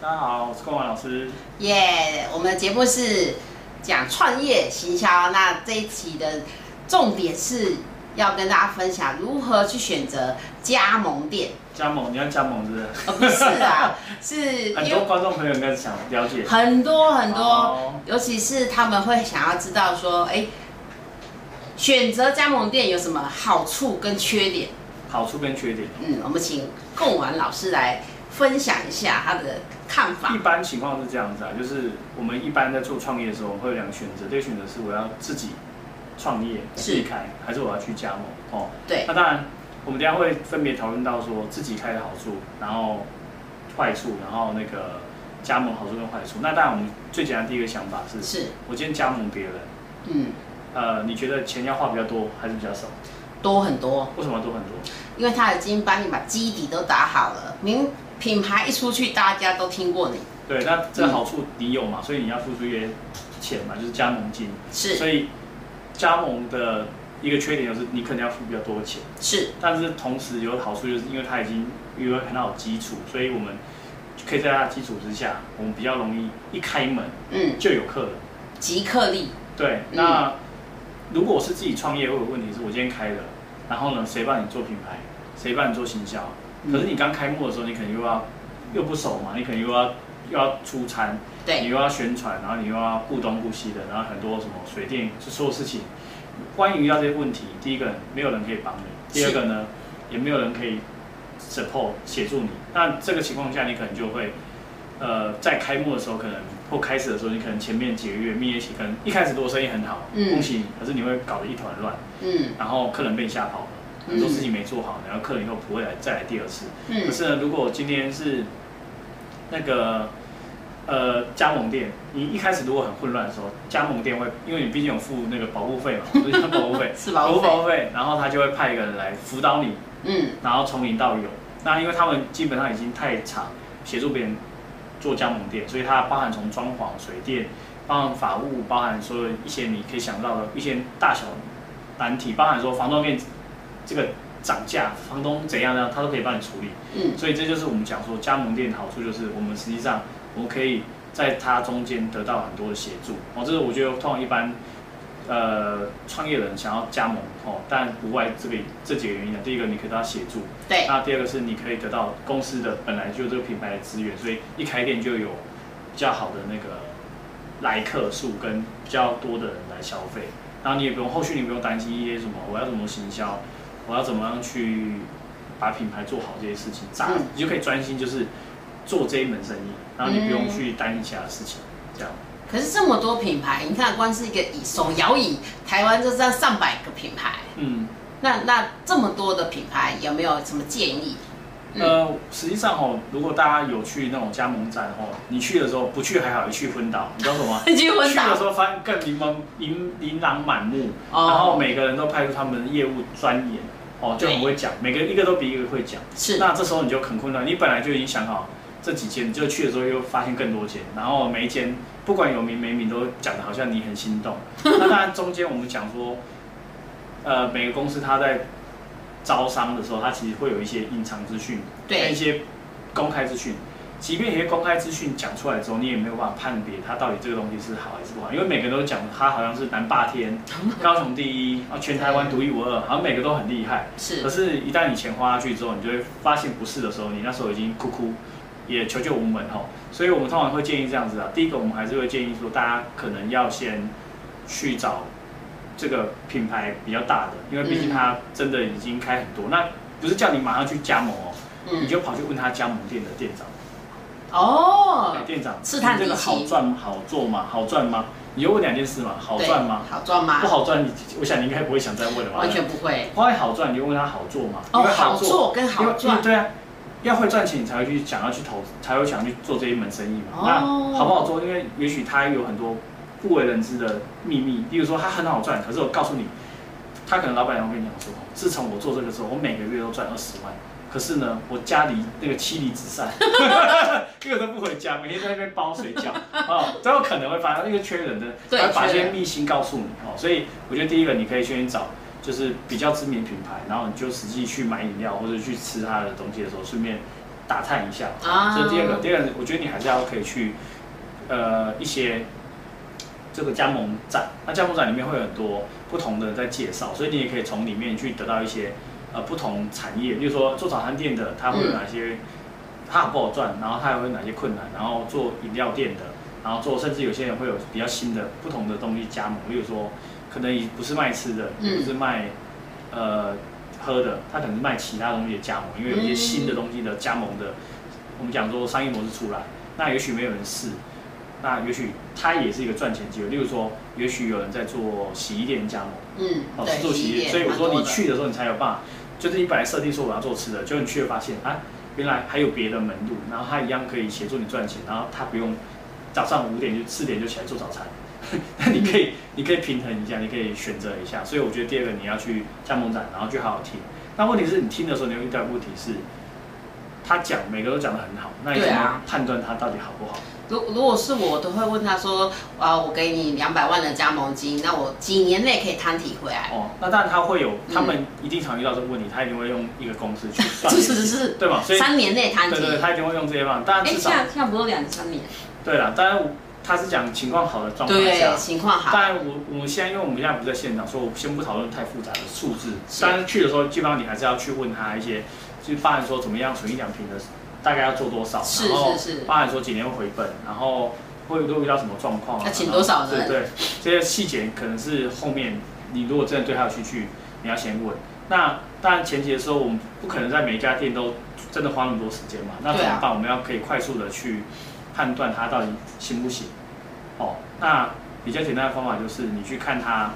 大家好，我是龚文老师。耶我们的节目是讲创业行销，那这一期的重点是要跟大家分享如何去选择加盟店，加盟，你要加盟是不是？而不是啊，是很多观众朋友应该是想了解。很多很多，哦尤其是他们会想要知道说，哎，选择加盟店有什么好处跟缺点？好处跟缺点。嗯，我们请贡丸老师来分享一下他的看法一。般情况是这样子啊，就是我们一般在做创业的时候，我们会有两个选择。第一个选择是我要自己创业，自己开，还是我要去加盟？哦，对那当然，我们等下会分别讨论到说自己开的好处，然后坏处，然后那个加盟好处跟坏处。那当然，我们最简单第一个想法是，是，我今天加盟别人，嗯，呃，你觉得钱要花比较多还是比较少？多很多。为什么多很多？因为他已经帮你把基底都打好了，您品牌一出去，大家都听过你，对，那这个好处你有嘛，所以你要付出一些钱嘛，就是加盟金。是所以加盟的一个缺点就是你可能要付比较多的钱，是，但是同时有好处就是因为它已经有很好的基础，所以我们可以在它的基础之下，我们比较容易一开门嗯，就有客人。即刻力，对，嗯那如果我是自己创业，会有问题是我今天开的，然后呢，谁帮你做品牌，谁帮你做行销？嗯可是你刚开幕的时候，你可能又要又不熟嘛，你可能又要又要出餐，你，又要宣传，然后你又要顾东顾西的，然后很多什么水电，就所有事情，关于遇到这些问题，第一个没有人可以帮你，第二个呢，也没有人可以 support 协助你。那这个情况下，你可能就会，呃，在开幕的时候，可能或开始的时候，你可能前面几个月蜜月期，可能一开始如果生意很好，嗯恭喜你，可是你会搞得一团乱，嗯。然后客人被你吓跑了，嗯很多事情没做好，然后客人以后不会来再来第二次。可嗯，是呢，如果今天是那个呃加盟店，你一开始如果很混乱的时候，加盟店会，因为你毕竟有付那个保护费嘛，不是叫保护费，是保护保费，护费，然后他就会派一个人来辅导你，嗯然后从零到有。那因为他们基本上已经太长协助别人做加盟店，所以它包含从装潢、水电，包含法务，包含所有一些你可以想到的一些大小难题，包含说房东给你这个涨价，房东怎样呢，他都可以帮你处理。嗯所以这就是我们讲说加盟店的好处，就是我们实际上我们可以在它中间得到很多的协助。哦，这是我觉得通常一般呃创业人想要加盟哦，但不外这个这几个原因呢。第一个你可以得到协助，对，那第二个是你可以得到公司的本来就有这个品牌的资源，所以一开店就有比较好的那个来客数跟比较多的人来消费。然后你也不用后续你不用担心一些什么我要怎么行销，我要怎么样去把品牌做好这些事情，咋嗯你就可以专心就是做这一门生意，然后你不用去担心其他的事情，这样。可是这么多品牌，你看光是一个以手摇椅，台湾就这样上百个品牌，嗯，那那这么多的品牌，有没有什么建议？嗯呃，实际上哦，如果大家有去那种加盟站哦，你去的时候不去还好，一去昏倒，你知道什么吗？去昏倒去的时候发现更琳琅琳琳琅满目，哦然后每个人都派出他们的业务专研，哦，就很会讲，每个一个都比一个会讲。是，那这时候你就很困难，你本来就已经想好这几间，就去的时候又发现更多间，然后每一间不管有名没名都讲的好像你很心动。那当然中间我们讲说，呃，每个公司它在招商的时候，它其实会有一些隐藏资讯，跟一，些公开资讯。即便一些公开资讯讲出来之后，你也没有办法判别它到底这个东西是好还是不好，因为每个人都讲它好像是南霸天、高雄第一啊，全台湾独一无二，好像每个都很厉害。是可是，一旦你钱花下去之后，你就会发现不是的时候，你那时候已经哭哭，也求救无门吼。所以我们通常会建议这样子啊。第一个，我们还是会建议说，大家可能要先去找这个品牌比较大的，因为毕竟它真的已经开很多。那不是叫你马上去加盟哦，你嗯，就跑去问他加盟店的店长，哦哎，店长，试探你这个好赚好做吗？好赚吗？你就问两件事嘛，好对赚吗？好赚吗不？好赚，你我想你应该不会想再问了吧？完全不会。花好赚，你就问他好做吗？哦，因为好做跟好赚，对啊，要会赚钱，你才会去想要去投，才会想去做这一门生意嘛。哦那好不好做？因为也许他有很多不为人知的秘密，例如说他很好赚，可是我告诉你，他可能老板娘会跟你讲说，自从我做这个之后，我每个月都赚二十万。可是呢，我家里那个妻离子散，一个都不回家，每天在那边包水饺，啊，都有可能会发生，因为缺人的，会把这些秘辛告诉你哦。所以我觉得第一个，你可以先去找就是比较知名品牌，然后你就实际去买饮料或者去吃它的东西的时候，顺便打探一下。啊这是第二个，第二个，我觉得你还是要可以去呃一些这个加盟展，那加盟展里面会有很多不同的人在介绍，所以你也可以从里面去得到一些呃不同产业，例如说做早餐店的，它会有哪些，它好不好赚，然后它还会有哪些困难，然后做饮料店的，然后做甚至有些人会有比较新的不同的东西加盟，例如说可能也不是卖吃的，也不是卖呃喝的，它可能是卖其他东西的加盟，因为有一些新的东西的加盟的，我们讲说商业模式出来，那也许没有人试。那也许它也是一个赚钱机会，例如说，也许有人在做洗衣店加盟，嗯，哦，对，是做洗衣店，所以我说你去的时候，你才有办法，就是你本来设定说我要做吃的，结果你去了发现，啊，原来还有别的门路，然后他一样可以协助你赚钱，然后他不用早上五点就四点就起来做早餐，那你可以你可以平衡一下，你可以选择一下，所以我觉得第二个你要去加盟展，然后去好好听。那问题是你听的时候，你会遇到问题是，他讲每个都讲得很好，那你怎么判断他到底好不好？如如果是我，都会问他说，啊，我给你两百万的加盟金，那我几年内可以摊提回来？哦，那当然他会有，嗯他们一定常遇到这个问题，他一定会用一个公式去算，是是是，对嘛？所以三年内摊提。对对，对他一定会用这些方法。当然哎，至少现在现在不都两三年？对了，当然他是讲情况好的状况下对，。情况好。当然我我们现在因为我们现在不在现场，所以我先不讨论太复杂的数字。是当然去的时候，基本上你还是要去问他一些，就是包含说怎么样存一两瓶的，大概要做多少，是然后是是包含说几年会回本，然后会会遇到什么状况啊，要请多少人对对，这些细节可能是后面你如果真的对他有兴趣，你要先问。那当然前期的时候，我们不可能在每一家店都真的花那么多时间嘛。那怎么办？我们要可以快速的去判断他到底行不行。哦，那比较简单的方法就是你去看他，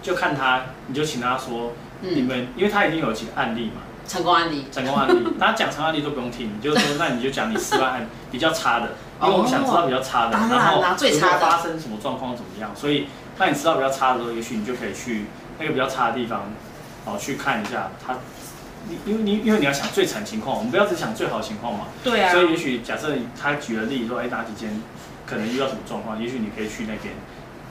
就看他，你就请他说，你嗯，们，因为他已经有几个案例嘛，成功案例。成功案例，大家讲成功案例都不用听，你就说，那你就讲你失败案比较差的，因为我们想知道比较差的，哦然然后啦最差的。如果发生什么状况怎么样，所以那你知道比较差的时候，也许你就可以去那个比较差的地方，哦，去看一下他，你因为你因为你要想最惨情况，我们不要只想最好的情况嘛，对啊。所以也许假设他举了例说，哎，哪几间可能遇到什么状况，也许你可以去那边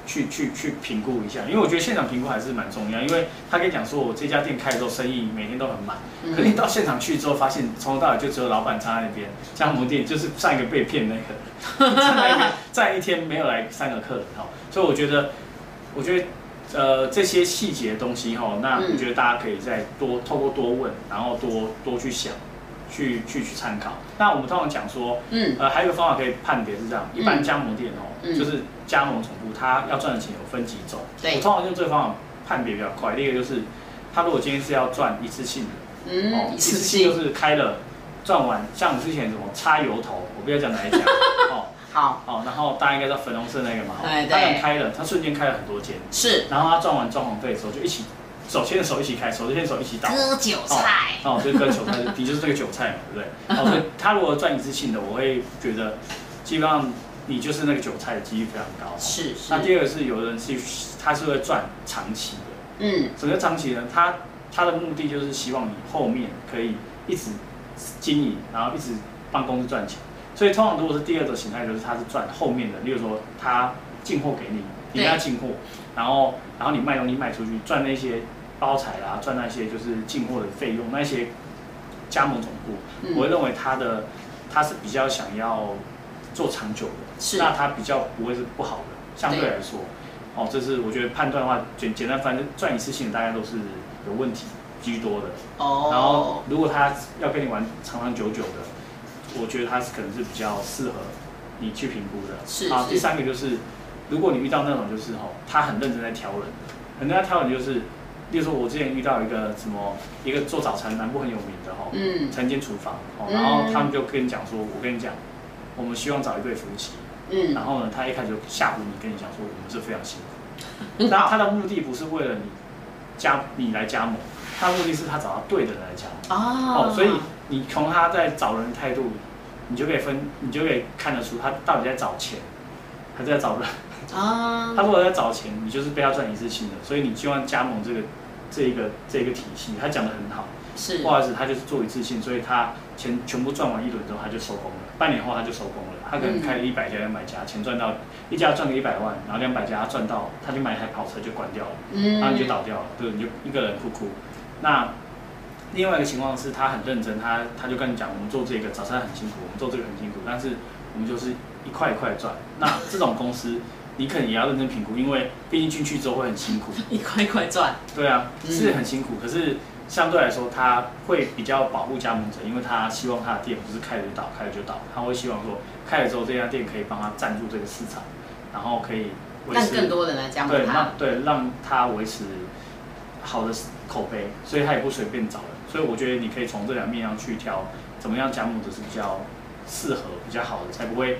去去去评估一下，因为我觉得现场评估还是蛮重要，因为他跟你讲说我这家店开的时候生意每天都很满，可是你嗯，到现场去之后，发现从头到尾就只有老板站在那边，加盟店就是上一个被骗那个，站在那边 站一天没有来三个客人哈，所以我觉得，我觉得。呃，这些细节的东西哈，那嗯我觉得大家可以再多透过多问，然后多多去想，去去去参考。那我们通常讲说，嗯，呃，还有一个方法可以判别是这样，一般加盟店哦，嗯就是加盟总部，他要赚的钱有分几种。对我通常用这个方法判别比较快。第一个就是，他如果今天是要赚一次性的，哦嗯，一一次次性。就是开了赚完，像之前什么插油头，我不要讲哪一家，哦好，哦，然后大家应该知道粉红色那个嘛，对他可能开了，他瞬间开了很多间，是然后他赚完装潢费的时候就一起手牵着手一起开，手牵手一起倒。割韭菜。哦，这割韭菜，的就是这个韭菜嘛，对不对？哦，所以他如果赚一次性的，我会觉得基本上你就是那个韭菜的几率非常高。是是那。第二个是有人是他是会赚长期的，嗯，什么叫长期呢？他他的目的就是希望你后面可以一直经营，然后一直帮公司赚钱。所以通常如果是第二种形态，就是他是赚后面的，例如说他进货给你，你给他进货，然后然后你卖东西卖出去，赚那些包材啦，赚那些就是进货的费用，那些加盟总部，嗯我会认为他的他是比较想要做长久的，是那他比较不会是不好的，相对来说，哦，这是我觉得判断的话，简简单，反正赚一次性的大概都是有问题居多的。哦。然后如果他要跟你玩长长久久的，我觉得他是可能是比较适合你去评估的。是啊第三个就是，如果你遇到那种就是哦，他很认真在挑人，很认真在挑人就是，例如说我之前遇到一个什么一个做早餐南部很有名的哈、哦，嗯晨间厨房哦，嗯然后他们就跟你讲说，我跟你讲，我们希望找一对夫妻，嗯，然后呢，他一开始就吓唬你，跟你讲说我们是非常辛苦。那他的目的不是为了你加你来加盟，他的目的是他找到对的人来加盟。哦哦，所以你从他在找人的态度，你就可以分，你就可以看得出他到底在找钱，还是在找人。啊他如果在找钱，你就是被他赚一次性的，所以你希望加盟这个这一个这一个体系。他讲的很好，是不好意思，他就是做一次性，所以他钱全部赚完一轮之后他就收工了，半年后他就收工了。他可能开了一百家、两百家，钱赚到一家赚个一百万，然后两百家他赚到，他就买一台跑车就关掉了。嗯然后你就倒掉了，对，你就一个人哭哭。那另外一个情况是他很认真，他他就跟你讲，我们做这个早餐很辛苦，我们做这个很辛苦，但是我们就是一块一块赚。那这种公司，你可能也要认真评估，因为毕竟进去之后会很辛苦。一块一块赚。对啊，嗯是很辛苦，可是相对来说，他会比较保护加盟者，因为他希望他的店不是开了就倒，开了就倒，他会希望说开了之后这家店可以帮他占住这个市场，然后可以维让持更多人来加盟对，它让。对让他维持好的口碑，所以他也不随便找人。所以我觉得你可以从这两面上去挑，怎么样加盟者是比较适合、比较好的，才不会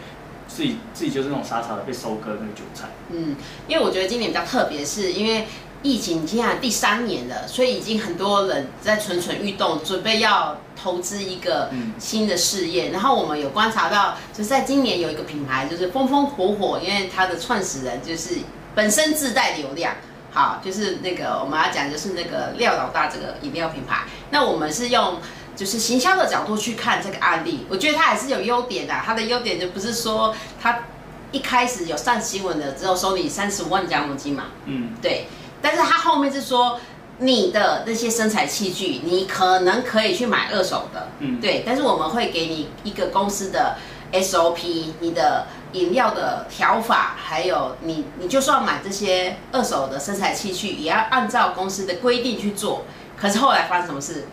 自己自己就是那种傻傻的被收割那个韭菜。嗯，因为我觉得今年比较特别，是因为疫情现在第三年了，所以已经很多人在蠢蠢欲动，准备要投资一个嗯新的事业。然后我们有观察到，就是在今年有一个品牌就是风风火火，因为它的创始人就是本身自带流量。好，就是那个我们要讲就是那个廖老大这个饮料品牌，那我们是用就是行销的角度去看这个案例，我觉得它还是有优点的。它的优点就不是说它一开始有上新闻的，只有收你三十五万加盟金嘛，嗯，对。但是它后面是说你的那些生产器具，你可能可以去买二手的，嗯对。但是我们会给你一个公司的 SOP，你的饮料的调法，还有你你就算买这些二手的生产器具，也要按照公司的规定去做。可是后来发生什么事？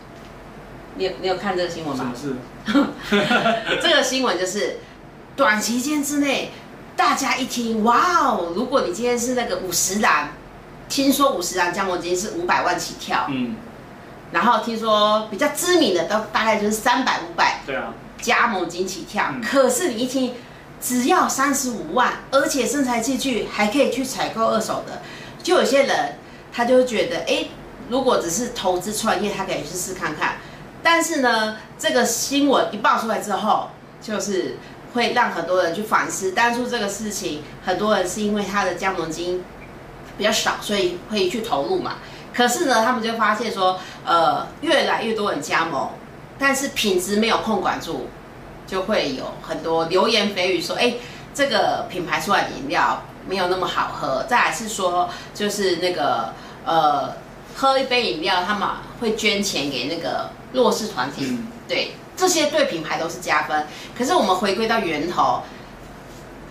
你有你有看这个新闻吗？这个新闻就是短期间之内，大家一听，哇哦！如果你今天是那个五十岚，听说五十岚加盟金是五百万起跳，嗯，然后听说比较知名的都大概就是三百五百对啊，加盟金起跳。嗯可是你一听，只要三十五万，而且身材器具还可以去采购二手的，就有些人他就会觉得，哎，如果只是投资创业，他可以去试看看。但是呢，这个新闻一爆出来之后，就是会让很多人去反思，当初这个事情，很多人是因为他的加盟金比较少，所以会去投入嘛。可是呢，他们就发现说，呃，越来越多人加盟，但是品质没有控管住，就会有很多流言蜚语说，哎，这个品牌出来的饮料没有那么好喝。再来是说，就是那个呃，喝一杯饮料，他们会捐钱给那个弱势团体，嗯对，这些对品牌都是加分。可是我们回归到源头，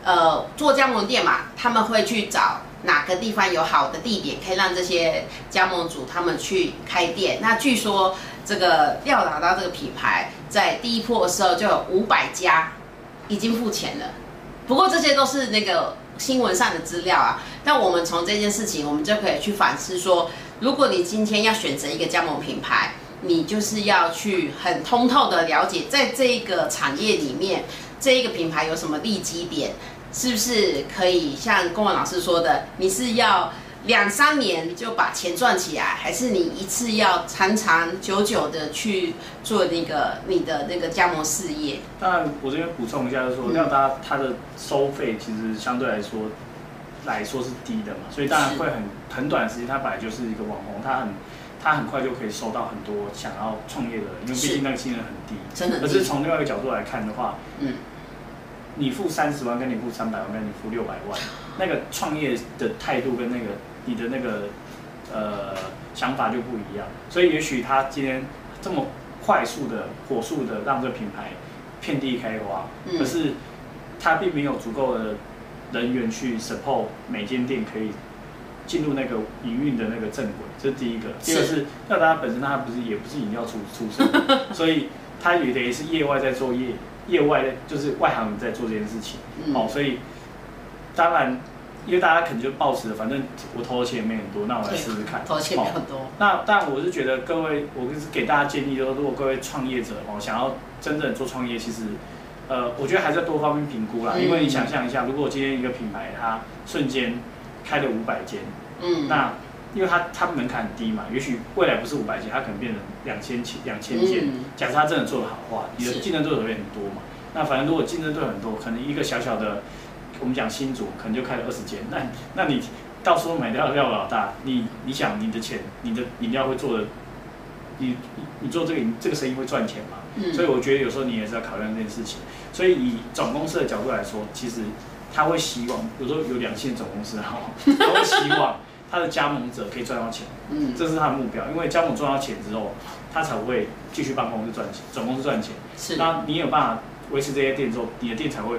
呃，做加盟店嘛，他们会去找哪个地方有好的地点，可以让这些加盟主他们去开店。那据说这个廖达到这个品牌在第一波的时候就有五百家已经付钱了，不过这些都是那个新闻上的资料啊。但我们从这件事情，我们就可以去反思说，如果你今天要选择一个加盟品牌，你就是要去很通透的了解，在这个产业里面，这一个品牌有什么利基点，是不是可以像公文老师说的，你是要两三年就把钱赚起来，还是你一次要长长久久的去做那个你的那个加盟事业？当然，我这边补充一下，就是说，廖大它的收费其实相对来说来说是低的嘛，所以当然会很很短时间，他本来就是一个网红，他很它很快就可以收到很多想要创业的人，因为毕竟那个新人很低。真的可是从另外一个角度来看的话，嗯，你付三十万跟你付三百万跟你付六百万，那个创业的态度跟那个你的那个呃想法就不一样。所以也许他今天这么快速的、火速的让这个品牌遍地开花，嗯可是他并没有足够的人员去 support 每间店可以进入那个营运的那个正轨，这是第一个。第二个是廖达本身他不是也不是饮料出出身，所以他也得是业外在做业业外的就是外行人在做这件事情。嗯哦，所以当然，因为大家可能就抱持，反正我投的钱也没很多，那我来试试看。投钱没有哦很多，那但我是觉得各位，我是给大家建议，就是如果各位创业者哦，想要真正做创业，其实呃，我觉得还是要多方面评估啦。嗯因为你想象一下，如果今天一个品牌它瞬间开了五百间，嗯，那因为它它门槛很低嘛，也许未来不是五百间，它可能变成两千千两千间。嗯假设它真的做得好的话，你的是竞争对手也很多嘛。那反正如果竞争对手很多，可能一个小小的，我们讲新竹可能就开了二十间，那那你到时候买掉廖老大，你你想你的钱，你的饮料会做的，你你你做这个这个生意会赚钱吗？嗯所以我觉得有时候你也是要考量这件事情。所以以总公司的角度来说，其实他会希望，有时候有两线总公司哈，他会希望他的加盟者可以赚到钱。嗯这是他的目标，因为加盟赚到钱之后，他才会继续帮公司赚钱，总公司赚钱。是，那你有办法维持这些店之后，你的店才会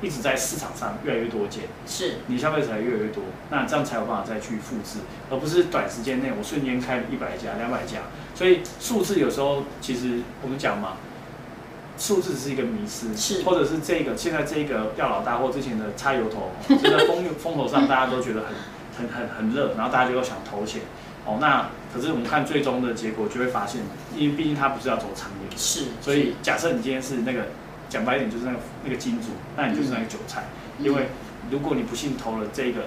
一直在市场上越来越多间，是，你消费者才越来越多，那这样才有办法再去复制，而不是短时间内我瞬间开了一百家、两百家。所以数字有时候其实我们讲嘛。数字是一个迷失，是，或者是这个现在这个钓老大或之前的擦油头，就在风风头上，大家都觉得很 很很很热，然后大家就想投钱，哦，那可是我们看最终的结果就会发现，因为毕竟他不是要走长远，是，所以假设你今天是那个讲白一点就是那个那个金主，那你就是那个韭菜，因为如果你不幸投了这个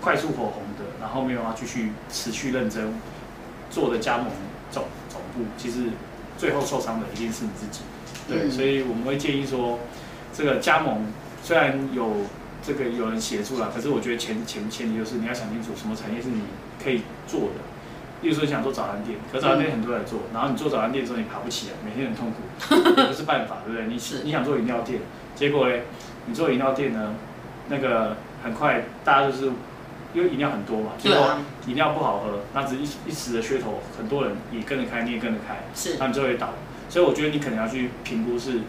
快速火红的，然后没有要继续持续认真做的加盟总总部，其实最后受伤的一定是你自己。对，所以我们会建议说，这个加盟虽然有这个有人协助了，可是我觉得前前前提就是你要想清楚什么产业是你可以做的。例如说你想做早餐店，可早餐店很多人做，然后你做早餐店的时候你爬不起来，每天很痛苦，也不是办法，对不对？你你想做饮料店，结果嘞，你做饮料店呢，那个很快大家就是因为饮料很多嘛，结果饮料不好喝，那只一一时的噱头，很多人也跟着开，你也跟着开，是，那你就会倒。所以我觉得你可能要去评估是，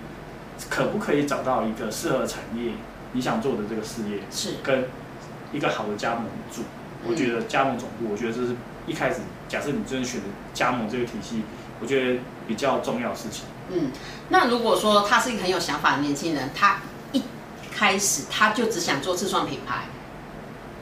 可不可以找到一个适合产业你想做的这个事业，是跟一个好的加盟主。我觉得加盟总部，我觉得这是一开始假设你真的选择加盟这个体系，我觉得比较重要的事情。嗯，那如果说他是一个很有想法的年轻人，他一开始他就只想做自创品牌，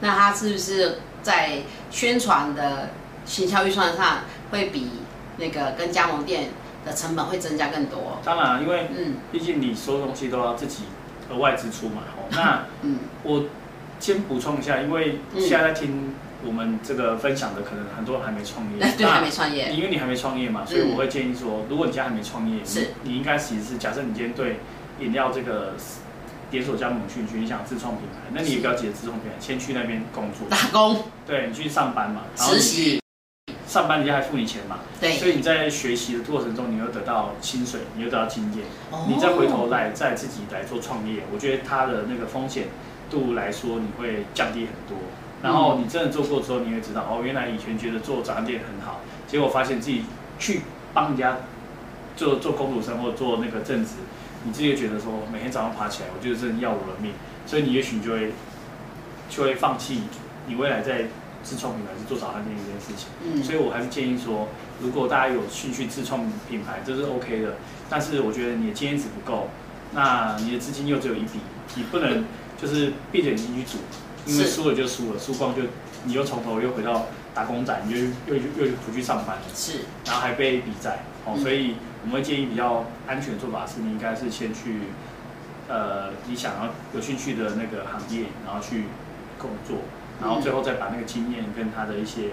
那他是不是在宣传的行销预算上会比那个跟加盟店？的成本会增加更多。当然，因为嗯，毕竟你所有东西都要自己额外支出嘛。哦，那嗯，我先补充一下，因为现在在听我们这个分享的，可能很多人还没创业。对，还没创业。因为你还没创业嘛，所以我会建议说，如果你现在还没创业，是，你应该其实是假设你今天对饮料这个连锁加盟兴趣，你想自创品牌，那你也不要急着自创品牌，先去那边工作打工。对你去上班嘛，实习。上班人家还付你钱嘛？对，所以你在学习的过程中，你又得到薪水，你又得到经验，你再回头来再自己来做创业，我觉得它的那个风险度来说，你会降低很多。然后你真的做过之后，你会知道哦，原来以前觉得做早餐店很好，结果发现自己去帮人家做做公主生或做那个正职，你自己觉得说每天早上爬起来，我觉得真的要我的命，所以你也许就会就会放弃你未来在。自创品牌是做早餐店这件事情，嗯，所以我还是建议说，如果大家有兴趣自创品牌，这是 OK 的。但是我觉得你的经验值不够，那你的资金又只有一笔，你不能就是闭着眼睛去赌，因为输了就输了，输光就你又从头又回到打工仔，你就又又又不去上班了，是，然后还背一笔债，哦，所以我们会建议比较安全的做法是，你应该是先去，呃，你想要有兴趣的那个行业，然后去工作。然后最后再把那个经验跟他的一些，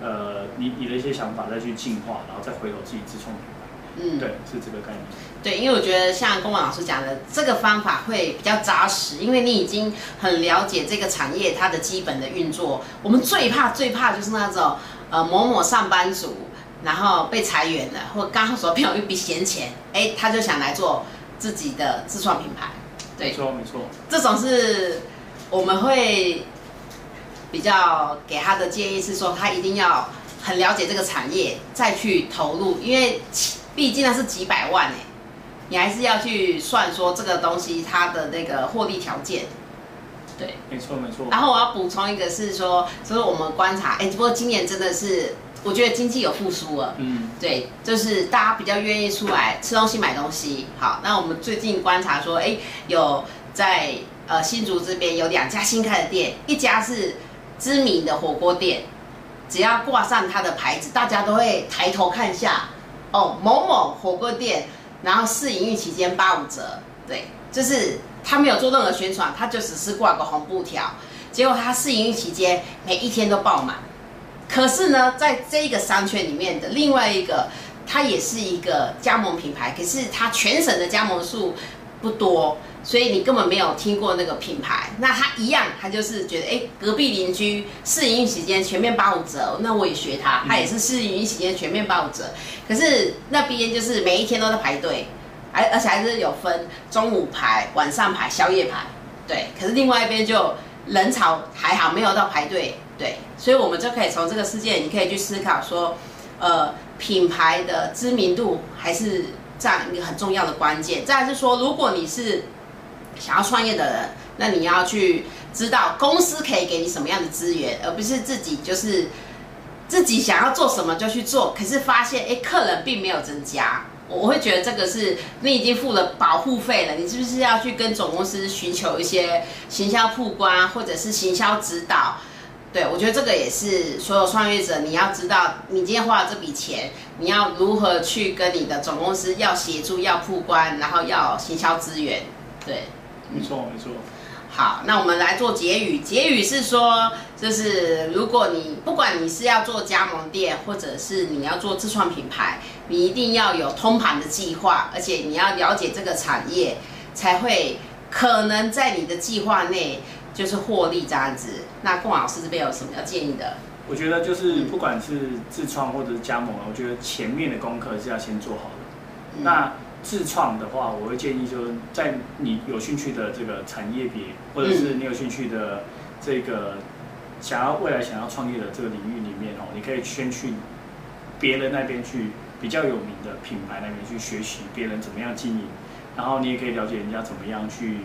呃，你你的一些想法再去进化，然后再回头自己自创品牌。嗯，对，是这个概念。对，因为我觉得像公文老师讲的，这个方法会比较扎实，因为你已经很了解这个产业它的基本的运作。我们最怕最怕就是那种呃某某上班族，然后被裁员了，或刚好手边有一笔闲钱，哎，他就想来做自己的自创品牌。对，没错没错。这种是我们会。比较给他的建议是说，他一定要很了解这个产业，再去投入，因为毕竟那是几百万哎，你还是要去算说这个东西它的那个获利条件。对，没错没错。然后我要补充一个是说，就是我们观察，哎，不过今年真的是，我觉得经济有复苏了。嗯，对，就是大家比较愿意出来吃东西、买东西。好，那我们最近观察说，哎，有在呃新竹这边有两家新开的店，一家是。知名的火锅店，只要挂上它的牌子，大家都会抬头看下。哦，某某火锅店，然后试营运期间八五折，对，就是他没有做任何宣传，他就只是挂个红布条，结果他试营运期间每一天都爆满。可是呢，在这个商圈里面的另外一个，它也是一个加盟品牌，可是它全省的加盟数不多。所以你根本没有听过那个品牌，那他一样，他就是觉得，哎，隔壁邻居试营运期间全面八五折，那我也学他，他也是试营运期间全面八五折。可是那边就是每一天都在排队，而而且还是有分中午排、晚上排、宵夜排，对。可是另外一边就人潮还好，没有到排队，对。所以我们就可以从这个事件，你可以去思考说，呃，品牌的知名度还是占一个很重要的关键。再来是说，如果你是想要创业的人，那你要去知道公司可以给你什么样的资源，而不是自己就是自己想要做什么就去做，可是发现哎，客人并没有增加。我会觉得这个是你已经付了保护费了，你是不是要去跟总公司寻求一些行销曝光或者是行销指导？对我觉得这个也是所有创业者你要知道，你今天花了这笔钱，你要如何去跟你的总公司要协助、要曝光，然后要行销资源。对，没错没错。好，那我们来做结语。结语是说，就是如果你不管你是要做加盟店，或者是你要做自创品牌，你一定要有通盘的计划，而且你要了解这个产业，才会可能在你的计划内就是获利这样子。那龚老师这边有什么要建议的？我觉得就是不管是自创或者是加盟，我觉得前面的功课是要先做好的。那自创的话，我会建议就是在你有兴趣的这个产业别，或者是你有兴趣的这个想要未来想要创业的这个领域里面哦，你可以先去别人那边去比较有名的品牌那边去学习别人怎么样经营，然后你也可以了解人家怎么样去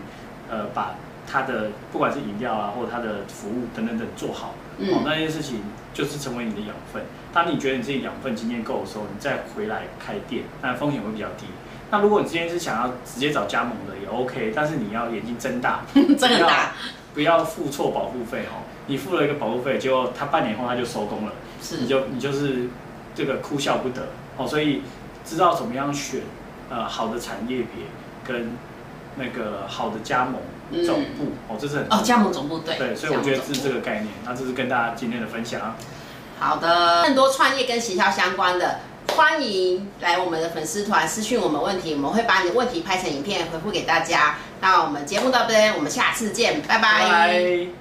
呃把他的不管是饮料啊或者他的服务等等等做好，哦那件事情就是成为你的养分。当你觉得你自己养分经验够的时候，你再回来开店，那风险会比较低。那如果你今天是想要直接找加盟的也 OK，但是你要眼睛睁大，睁大，不要付错保护费哦。你付了一个保护费，结果他半年后他就收工了，是你就你就是这个哭笑不得哦。所以知道怎么样选呃好的产业别跟那个好的加盟总部哦，这是很哦加盟总部对对，所以我觉得是这个概念。那这是跟大家今天的分享。好的，更多创业跟行销相关的。欢迎来我们的粉丝团私讯我们问题，我们会把你的问题拍成影片回复给大家。那我们节目到这边，我们下次见，拜拜。